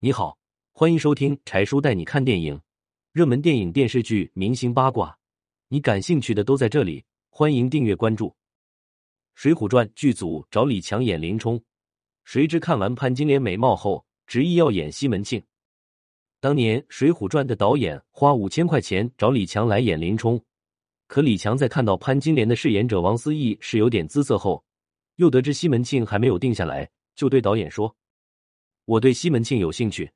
你好，欢迎收听柴叔带你看电影，热门电影、电视剧、明星八卦，你感兴趣的都在这里。欢迎订阅关注。《水浒传》剧组找李强演林冲，谁知看完潘金莲美貌后，执意要演西门庆。当年《水浒传》的导演花五千块钱找李强来演林冲，可李强在看到潘金莲的饰演者王思义是有点姿色后，又得知西门庆还没有定下来，就对导演说。我对西门庆有兴趣。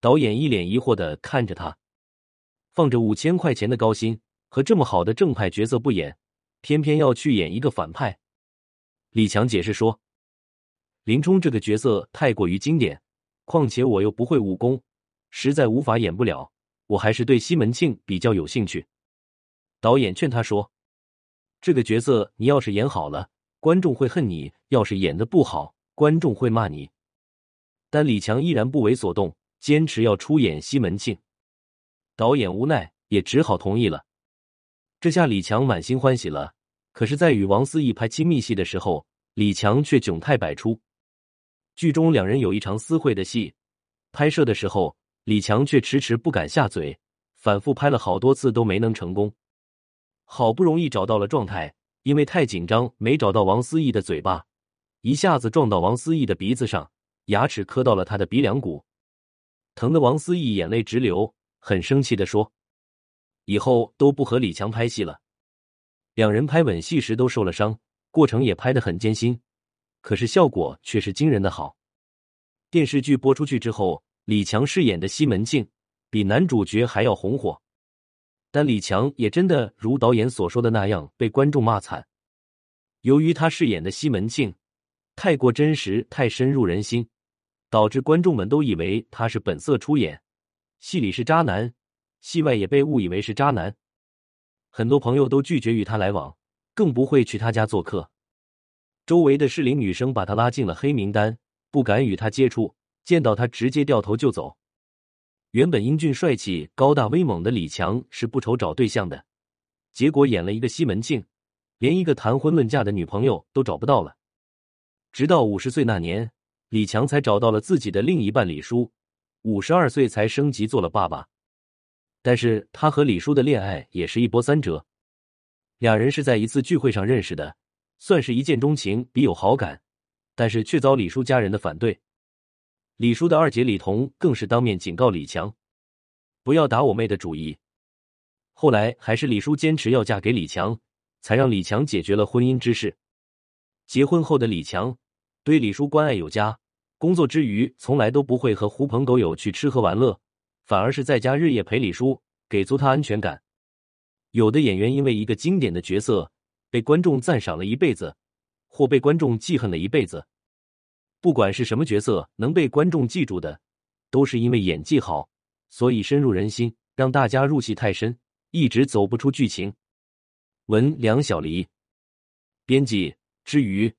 导演一脸疑惑的看着他，放着五千块钱的高薪和这么好的正派角色不演，偏偏要去演一个反派。李强解释说：“林冲这个角色太过于经典，况且我又不会武功，实在无法演不了。我还是对西门庆比较有兴趣。”导演劝他说：“这个角色你要是演好了，观众会恨你；要是演的不好，观众会骂你。”但李强依然不为所动，坚持要出演西门庆。导演无奈，也只好同意了。这下李强满心欢喜了。可是，在与王思义拍亲密戏的时候，李强却窘态百出。剧中两人有一场私会的戏，拍摄的时候，李强却迟迟不敢下嘴，反复拍了好多次都没能成功。好不容易找到了状态，因为太紧张，没找到王思义的嘴巴，一下子撞到王思义的鼻子上。牙齿磕到了他的鼻梁骨，疼得王思义眼泪直流，很生气的说：“以后都不和李强拍戏了。”两人拍吻戏时都受了伤，过程也拍得很艰辛，可是效果却是惊人的好。电视剧播出去之后，李强饰演的西门庆比男主角还要红火，但李强也真的如导演所说的那样被观众骂惨。由于他饰演的西门庆太过真实，太深入人心。导致观众们都以为他是本色出演，戏里是渣男，戏外也被误以为是渣男。很多朋友都拒绝与他来往，更不会去他家做客。周围的适龄女生把他拉进了黑名单，不敢与他接触，见到他直接掉头就走。原本英俊帅气、高大威猛的李强是不愁找对象的，结果演了一个西门庆，连一个谈婚论嫁的女朋友都找不到了。直到五十岁那年。李强才找到了自己的另一半李叔，五十二岁才升级做了爸爸。但是他和李叔的恋爱也是一波三折，两人是在一次聚会上认识的，算是一见钟情，比有好感，但是却遭李叔家人的反对。李叔的二姐李彤更是当面警告李强，不要打我妹的主意。后来还是李叔坚持要嫁给李强，才让李强解决了婚姻之事。结婚后的李强。对李叔关爱有加，工作之余从来都不会和狐朋狗友去吃喝玩乐，反而是在家日夜陪李叔，给足他安全感。有的演员因为一个经典的角色被观众赞赏了一辈子，或被观众记恨了一辈子。不管是什么角色能被观众记住的，都是因为演技好，所以深入人心，让大家入戏太深，一直走不出剧情。文梁小黎，编辑之余。